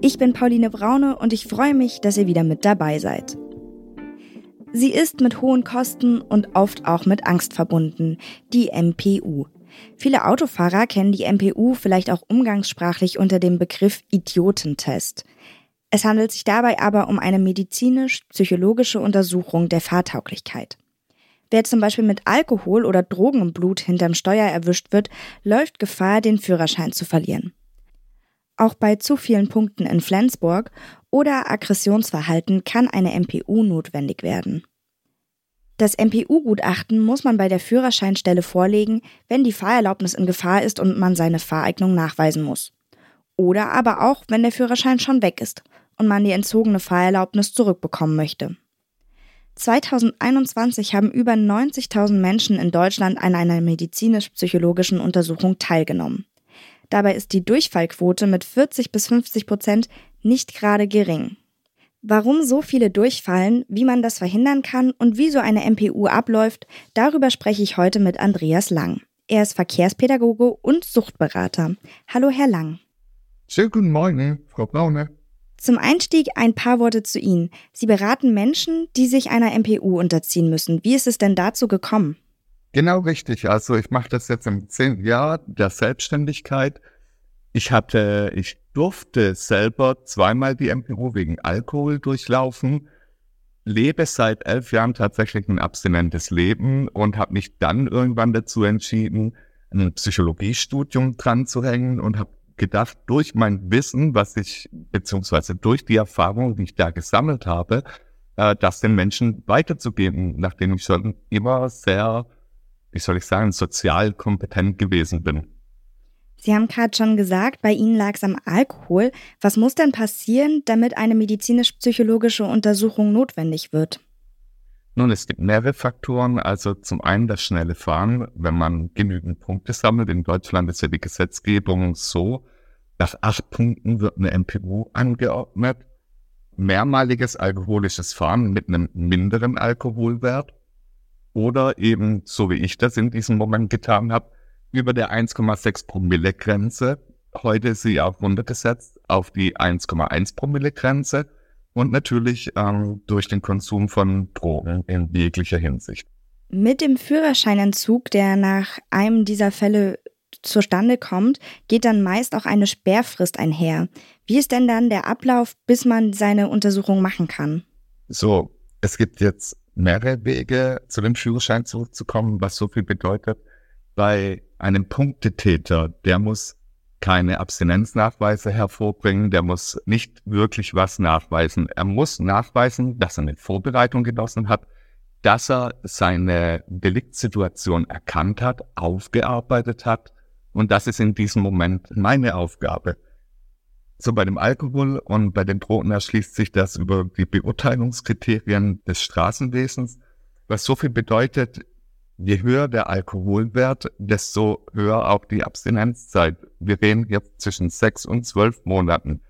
Ich bin Pauline Braune und ich freue mich, dass ihr wieder mit dabei seid. Sie ist mit hohen Kosten und oft auch mit Angst verbunden, die MPU. Viele Autofahrer kennen die MPU vielleicht auch umgangssprachlich unter dem Begriff Idiotentest. Es handelt sich dabei aber um eine medizinisch-psychologische Untersuchung der Fahrtauglichkeit. Wer zum Beispiel mit Alkohol oder Drogen im Blut hinterm Steuer erwischt wird, läuft Gefahr, den Führerschein zu verlieren. Auch bei zu vielen Punkten in Flensburg oder Aggressionsverhalten kann eine MPU notwendig werden. Das MPU-Gutachten muss man bei der Führerscheinstelle vorlegen, wenn die Fahrerlaubnis in Gefahr ist und man seine Fahreignung nachweisen muss. Oder aber auch, wenn der Führerschein schon weg ist und man die entzogene Fahrerlaubnis zurückbekommen möchte. 2021 haben über 90.000 Menschen in Deutschland an einer medizinisch-psychologischen Untersuchung teilgenommen. Dabei ist die Durchfallquote mit 40 bis 50 Prozent nicht gerade gering. Warum so viele durchfallen, wie man das verhindern kann und wie so eine MPU abläuft, darüber spreche ich heute mit Andreas Lang. Er ist Verkehrspädagoge und Suchtberater. Hallo, Herr Lang. Schönen guten Morgen, Frau Braune. Zum Einstieg ein paar Worte zu Ihnen. Sie beraten Menschen, die sich einer MPU unterziehen müssen. Wie ist es denn dazu gekommen? Genau richtig. Also ich mache das jetzt im zehnten Jahr der Selbstständigkeit. Ich hatte, ich durfte selber zweimal die MPU wegen Alkohol durchlaufen, lebe seit elf Jahren tatsächlich ein abstinentes Leben und habe mich dann irgendwann dazu entschieden, ein Psychologiestudium dran zu hängen und habe gedacht, durch mein Wissen, was ich, beziehungsweise durch die Erfahrung, die ich da gesammelt habe, äh, das den Menschen weiterzugeben, nachdem ich schon immer sehr, wie soll ich sagen, sozial kompetent gewesen bin. Sie haben gerade schon gesagt, bei Ihnen lag es am Alkohol. Was muss denn passieren, damit eine medizinisch-psychologische Untersuchung notwendig wird? Nun, es gibt mehrere Faktoren. Also zum einen das schnelle Fahren, wenn man genügend Punkte sammelt. In Deutschland ist ja die Gesetzgebung so, nach acht Punkten wird eine MPU angeordnet. Mehrmaliges alkoholisches Fahren mit einem minderen Alkoholwert. Oder eben, so wie ich das in diesem Moment getan habe, über der 1,6 Promille Grenze. Heute ist sie auch runtergesetzt auf die 1,1 Promille Grenze und natürlich ähm, durch den Konsum von Drogen in jeglicher Hinsicht. Mit dem Führerscheinentzug, der nach einem dieser Fälle zustande kommt, geht dann meist auch eine Sperrfrist einher. Wie ist denn dann der Ablauf, bis man seine Untersuchung machen kann? So, es gibt jetzt mehrere Wege, zu dem Führerschein zurückzukommen, was so viel bedeutet. Bei einem Punktetäter, der muss keine Abstinenznachweise hervorbringen, der muss nicht wirklich was nachweisen. Er muss nachweisen, dass er eine Vorbereitung genossen hat, dass er seine Deliktsituation erkannt hat, aufgearbeitet hat und das ist in diesem Moment meine Aufgabe. So bei dem Alkohol und bei den Drogen erschließt sich das über die Beurteilungskriterien des Straßenwesens, was so viel bedeutet, je höher der Alkoholwert, desto höher auch die Abstinenzzeit. Wir reden jetzt zwischen sechs und zwölf Monaten.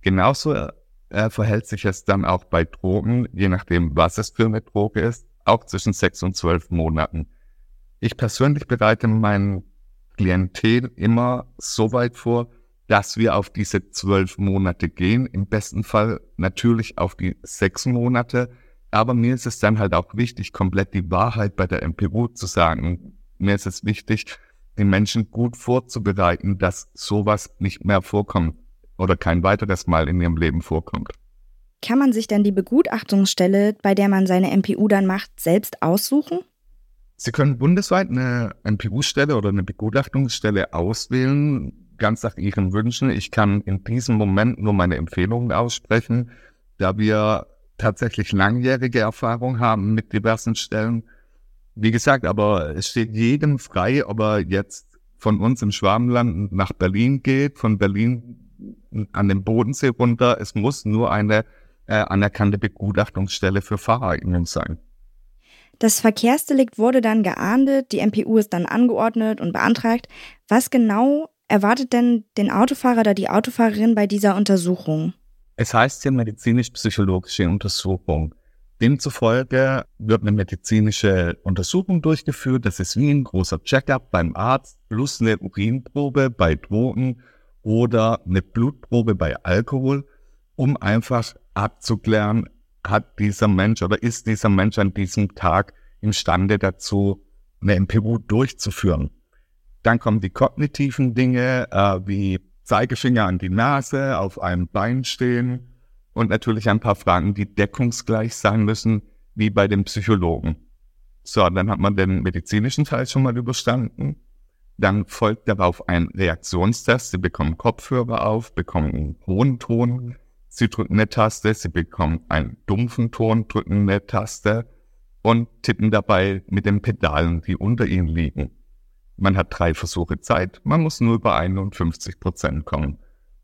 Genauso äh, verhält sich es dann auch bei Drogen, je nachdem, was es für eine Droge ist, auch zwischen sechs und zwölf Monaten. Ich persönlich bereite mein Klientel immer so weit vor, dass wir auf diese zwölf Monate gehen. Im besten Fall natürlich auf die sechs Monate aber mir ist es dann halt auch wichtig, komplett die Wahrheit bei der MPU zu sagen. Mir ist es wichtig, den Menschen gut vorzubereiten, dass sowas nicht mehr vorkommt oder kein weiteres Mal in ihrem Leben vorkommt. Kann man sich dann die Begutachtungsstelle, bei der man seine MPU dann macht, selbst aussuchen? Sie können bundesweit eine MPU-Stelle oder eine Begutachtungsstelle auswählen, ganz nach Ihren Wünschen. Ich kann in diesem Moment nur meine Empfehlungen aussprechen, da wir tatsächlich langjährige Erfahrung haben mit diversen Stellen. Wie gesagt, aber es steht jedem frei, ob er jetzt von uns im Schwabenland nach Berlin geht, von Berlin an den Bodensee runter. Es muss nur eine äh, anerkannte Begutachtungsstelle für Fahreignung sein. Das Verkehrsdelikt wurde dann geahndet, die MPU ist dann angeordnet und beantragt. Was genau erwartet denn den Autofahrer oder die Autofahrerin bei dieser Untersuchung? Es heißt hier medizinisch-psychologische Untersuchung. Demzufolge wird eine medizinische Untersuchung durchgeführt. Das ist wie ein großer Checkup beim Arzt plus eine Urinprobe bei Drogen oder eine Blutprobe bei Alkohol, um einfach abzuklären, hat dieser Mensch oder ist dieser Mensch an diesem Tag imstande dazu, eine MPU durchzuführen. Dann kommen die kognitiven Dinge, äh, wie Zeigefinger an die Nase, auf einem Bein stehen und natürlich ein paar Fragen, die deckungsgleich sein müssen, wie bei dem Psychologen. So, dann hat man den medizinischen Teil schon mal überstanden. Dann folgt darauf ein Reaktionstest. Sie bekommen Kopfhörer auf, bekommen einen hohen Ton. Sie drücken eine Taste, sie bekommen einen dumpfen Ton, drücken eine Taste und tippen dabei mit den Pedalen, die unter ihnen liegen. Man hat drei Versuche Zeit, man muss nur über 51 Prozent kommen.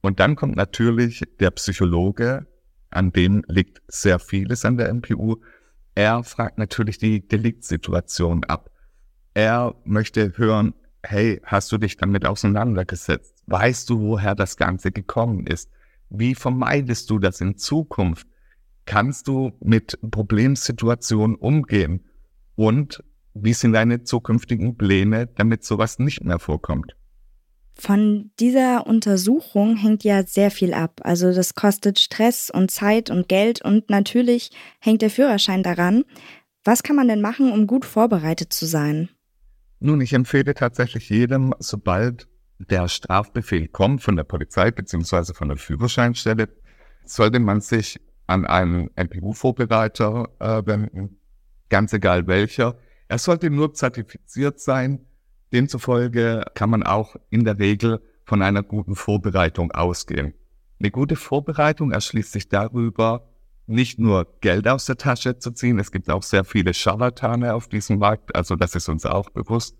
Und dann kommt natürlich der Psychologe, an dem liegt sehr vieles an der MPU. Er fragt natürlich die Deliktsituation ab. Er möchte hören, hey, hast du dich damit auseinandergesetzt? Weißt du, woher das Ganze gekommen ist? Wie vermeidest du das in Zukunft? Kannst du mit Problemsituationen umgehen? Und wie sind deine zukünftigen Pläne, damit sowas nicht mehr vorkommt? Von dieser Untersuchung hängt ja sehr viel ab. Also das kostet Stress und Zeit und Geld und natürlich hängt der Führerschein daran. Was kann man denn machen, um gut vorbereitet zu sein? Nun, ich empfehle tatsächlich jedem, sobald der Strafbefehl kommt von der Polizei bzw. von der Führerscheinstelle, sollte man sich an einen MPU-Vorbereiter äh, wenden, ganz egal welcher, er sollte nur zertifiziert sein. Demzufolge kann man auch in der Regel von einer guten Vorbereitung ausgehen. Eine gute Vorbereitung erschließt sich darüber, nicht nur Geld aus der Tasche zu ziehen. Es gibt auch sehr viele Scharlatane auf diesem Markt, also das ist uns auch bewusst.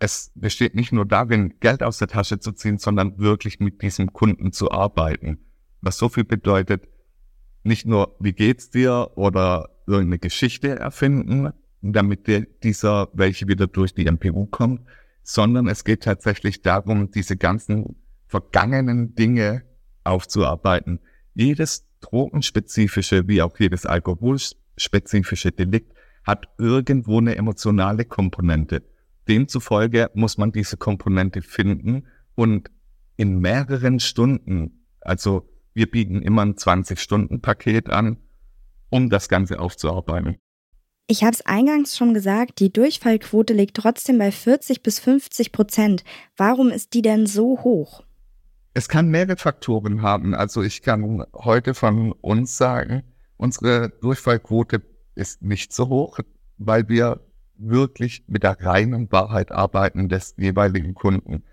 Es besteht nicht nur darin, Geld aus der Tasche zu ziehen, sondern wirklich mit diesem Kunden zu arbeiten. Was so viel bedeutet, nicht nur, wie geht's dir oder irgendeine Geschichte erfinden, damit der, dieser welche wieder durch die MPU kommt, sondern es geht tatsächlich darum, diese ganzen vergangenen Dinge aufzuarbeiten. Jedes drogenspezifische wie auch jedes alkoholspezifische Delikt hat irgendwo eine emotionale Komponente. Demzufolge muss man diese Komponente finden und in mehreren Stunden, also wir bieten immer ein 20-Stunden-Paket an, um das Ganze aufzuarbeiten. Ich habe es eingangs schon gesagt, die Durchfallquote liegt trotzdem bei 40 bis 50 Prozent. Warum ist die denn so hoch? Es kann mehrere Faktoren haben. Also ich kann heute von uns sagen, unsere Durchfallquote ist nicht so hoch, weil wir wirklich mit der reinen Wahrheit arbeiten des jeweiligen Kunden.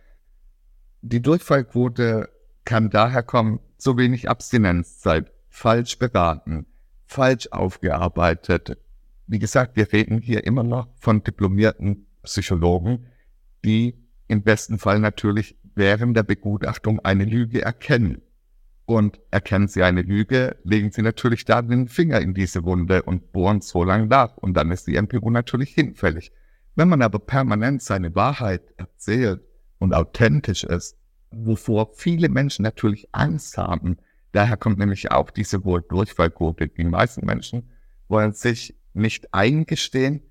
Die Durchfallquote kann daher kommen, zu wenig Abstinenzzeit, falsch beraten, falsch aufgearbeitet, wie gesagt, wir reden hier immer noch von diplomierten Psychologen, die im besten Fall natürlich während der Begutachtung eine Lüge erkennen. Und erkennen sie eine Lüge, legen sie natürlich da den Finger in diese Wunde und bohren so lange nach. Und dann ist die MPU natürlich hinfällig. Wenn man aber permanent seine Wahrheit erzählt und authentisch ist, wovor viele Menschen natürlich Angst haben, daher kommt nämlich auch diese wohl Durchfallquote. Die meisten Menschen wollen sich nicht eingestehen,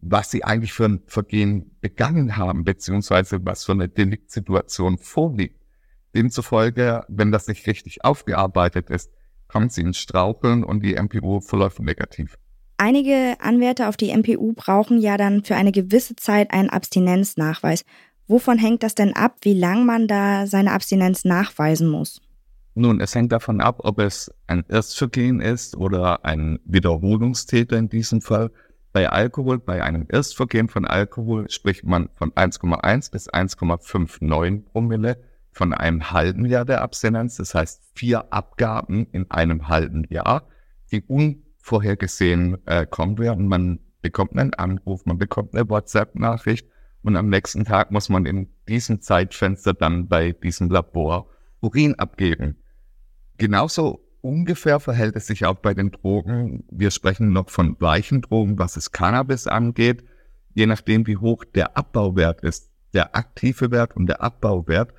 was sie eigentlich für ein Vergehen begangen haben, beziehungsweise was für eine Deliktsituation vorliegt. Demzufolge, wenn das nicht richtig aufgearbeitet ist, kommt sie ins Straucheln und die MPU verläuft negativ. Einige Anwärter auf die MPU brauchen ja dann für eine gewisse Zeit einen Abstinenznachweis. Wovon hängt das denn ab, wie lang man da seine Abstinenz nachweisen muss? Nun, es hängt davon ab, ob es ein Erstvergehen ist oder ein Wiederholungstäter in diesem Fall. Bei Alkohol, bei einem Erstvergehen von Alkohol spricht man von 1,1 bis 1,59 Promille von einem halben Jahr der Abstinenz. Das heißt vier Abgaben in einem halben Jahr, die unvorhergesehen äh, kommen werden. Man bekommt einen Anruf, man bekommt eine WhatsApp-Nachricht und am nächsten Tag muss man in diesem Zeitfenster dann bei diesem Labor Urin abgeben. Genauso ungefähr verhält es sich auch bei den Drogen. Wir sprechen noch von weichen Drogen, was es Cannabis angeht. Je nachdem, wie hoch der Abbauwert ist, der aktive Wert und der Abbauwert,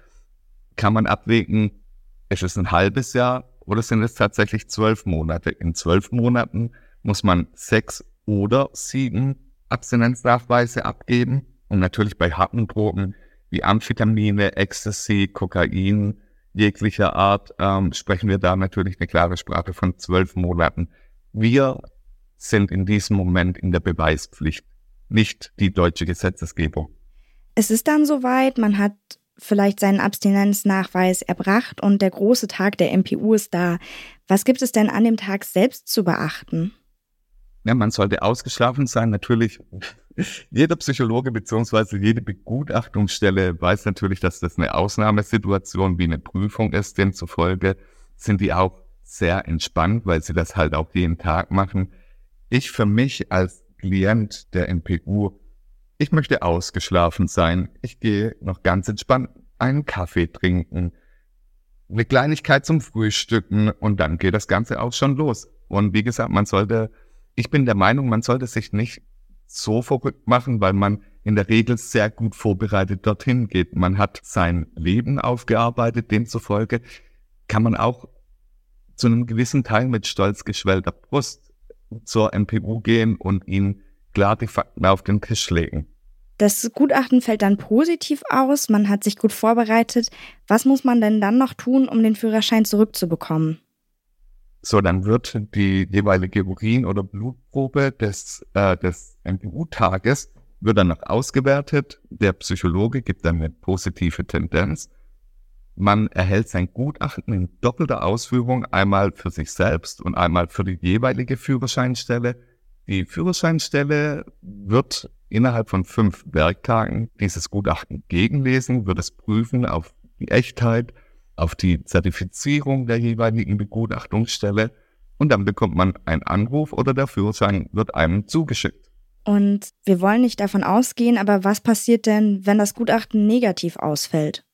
kann man abwägen, ist es ein halbes Jahr oder sind es tatsächlich zwölf Monate? In zwölf Monaten muss man sechs oder sieben Abstinenznachweise abgeben. Und natürlich bei harten Drogen wie Amphetamine, Ecstasy, Kokain, jeglicher Art, ähm, sprechen wir da natürlich eine klare Sprache von zwölf Monaten. Wir sind in diesem Moment in der Beweispflicht, nicht die deutsche Gesetzesgebung. Es ist dann soweit, man hat vielleicht seinen Abstinenznachweis erbracht und der große Tag der MPU ist da. Was gibt es denn an dem Tag selbst zu beachten? Ja, man sollte ausgeschlafen sein. Natürlich, jeder Psychologe beziehungsweise jede Begutachtungsstelle weiß natürlich, dass das eine Ausnahmesituation wie eine Prüfung ist. Demzufolge sind die auch sehr entspannt, weil sie das halt auch jeden Tag machen. Ich für mich als Klient der NPU, ich möchte ausgeschlafen sein. Ich gehe noch ganz entspannt einen Kaffee trinken, eine Kleinigkeit zum Frühstücken und dann geht das Ganze auch schon los. Und wie gesagt, man sollte ich bin der Meinung, man sollte sich nicht so verrückt machen, weil man in der Regel sehr gut vorbereitet dorthin geht. Man hat sein Leben aufgearbeitet, demzufolge kann man auch zu einem gewissen Teil mit stolz geschwellter Brust zur MPU gehen und ihnen klar die Fakten auf den Tisch legen. Das Gutachten fällt dann positiv aus, man hat sich gut vorbereitet. Was muss man denn dann noch tun, um den Führerschein zurückzubekommen? So, dann wird die jeweilige Urin- oder Blutprobe des, äh, des MPU-Tages wird dann noch ausgewertet. Der Psychologe gibt dann eine positive Tendenz. Man erhält sein Gutachten in doppelter Ausführung, einmal für sich selbst und einmal für die jeweilige Führerscheinstelle. Die Führerscheinstelle wird innerhalb von fünf Werktagen dieses Gutachten gegenlesen, wird es prüfen auf die Echtheit auf die Zertifizierung der jeweiligen Begutachtungsstelle und dann bekommt man einen Anruf oder der Führerschein wird einem zugeschickt. Und wir wollen nicht davon ausgehen, aber was passiert denn, wenn das Gutachten negativ ausfällt?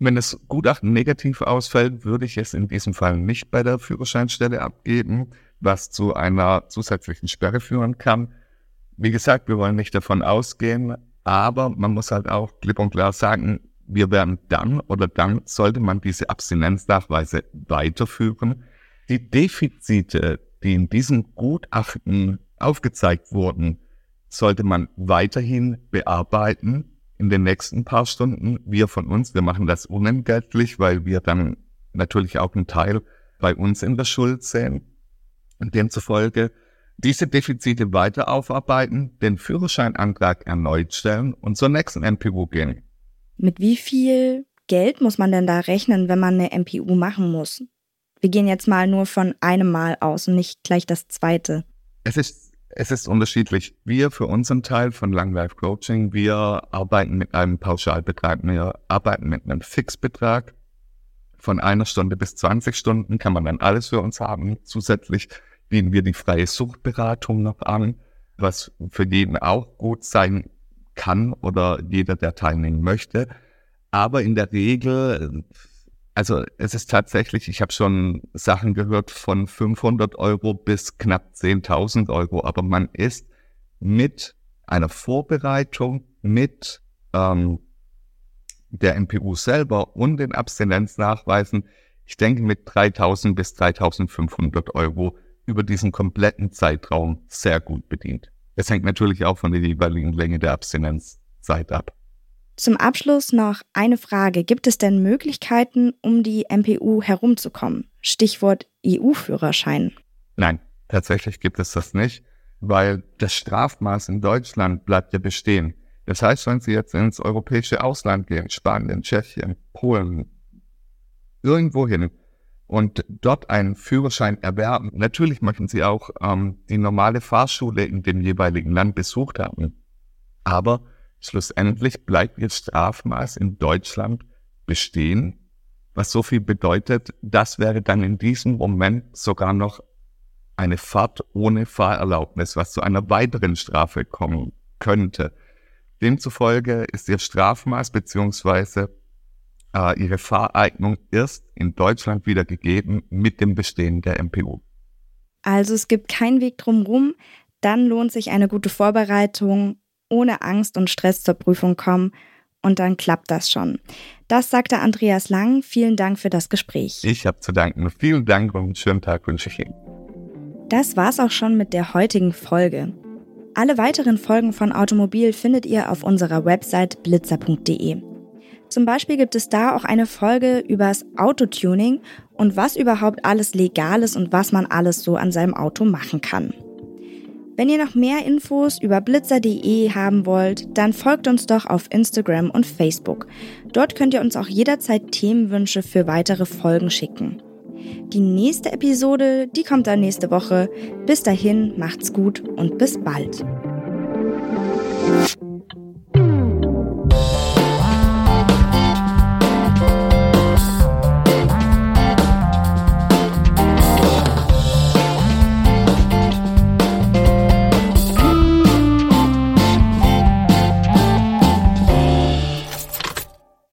Wenn das Gutachten negativ ausfällt, würde ich es in diesem Fall nicht bei der Führerscheinstelle abgeben, was zu einer zusätzlichen Sperre führen kann. Wie gesagt, wir wollen nicht davon ausgehen, aber man muss halt auch klipp und klar sagen, wir werden dann oder dann sollte man diese Abstinenznachweise weiterführen. Die Defizite, die in diesem Gutachten aufgezeigt wurden, sollte man weiterhin bearbeiten in den nächsten paar Stunden. Wir von uns, wir machen das unentgeltlich, weil wir dann natürlich auch einen Teil bei uns in der Schuld sehen. Und demzufolge diese Defizite weiter aufarbeiten, den Führerscheinantrag erneut stellen und zur nächsten NPU gehen. Mit wie viel Geld muss man denn da rechnen, wenn man eine MPU machen muss? Wir gehen jetzt mal nur von einem Mal aus und nicht gleich das zweite. Es ist, es ist unterschiedlich. Wir für unseren Teil von Long Life Coaching, wir arbeiten mit einem Pauschalbetrag. Wir arbeiten mit einem Fixbetrag. Von einer Stunde bis 20 Stunden kann man dann alles für uns haben. Zusätzlich bieten wir die freie Suchtberatung noch an, was für jeden auch gut sein kann oder jeder, der teilnehmen möchte. Aber in der Regel, also es ist tatsächlich, ich habe schon Sachen gehört von 500 Euro bis knapp 10.000 Euro, aber man ist mit einer Vorbereitung, mit ähm, der MPU selber und den Abstinenznachweisen, ich denke mit 3.000 bis 3.500 Euro über diesen kompletten Zeitraum sehr gut bedient. Es hängt natürlich auch von der jeweiligen Länge der Abstinenzzeit ab. Zum Abschluss noch eine Frage. Gibt es denn Möglichkeiten, um die MPU herumzukommen? Stichwort EU-Führerschein. Nein, tatsächlich gibt es das nicht, weil das Strafmaß in Deutschland bleibt ja bestehen. Das heißt, wenn Sie jetzt ins europäische Ausland gehen, Spanien, Tschechien, Polen, irgendwohin, und dort einen Führerschein erwerben. Natürlich möchten sie auch ähm, die normale Fahrschule in dem jeweiligen Land besucht haben. Aber schlussendlich bleibt ihr Strafmaß in Deutschland bestehen, was so viel bedeutet, das wäre dann in diesem Moment sogar noch eine Fahrt ohne Fahrerlaubnis, was zu einer weiteren Strafe kommen könnte. Demzufolge ist ihr Strafmaß beziehungsweise äh, ihre Fahreignung erst in Deutschland wieder gegeben mit dem Bestehen der MPU. Also es gibt keinen Weg drumherum, dann lohnt sich eine gute Vorbereitung, ohne Angst und Stress zur Prüfung kommen und dann klappt das schon. Das sagte Andreas Lang. Vielen Dank für das Gespräch. Ich habe zu danken. Vielen Dank und einen schönen Tag wünsche ich Ihnen. Das war's auch schon mit der heutigen Folge. Alle weiteren Folgen von Automobil findet ihr auf unserer Website blitzer.de. Zum Beispiel gibt es da auch eine Folge übers Autotuning und was überhaupt alles legal ist und was man alles so an seinem Auto machen kann. Wenn ihr noch mehr Infos über blitzer.de haben wollt, dann folgt uns doch auf Instagram und Facebook. Dort könnt ihr uns auch jederzeit Themenwünsche für weitere Folgen schicken. Die nächste Episode, die kommt dann nächste Woche. Bis dahin, macht's gut und bis bald.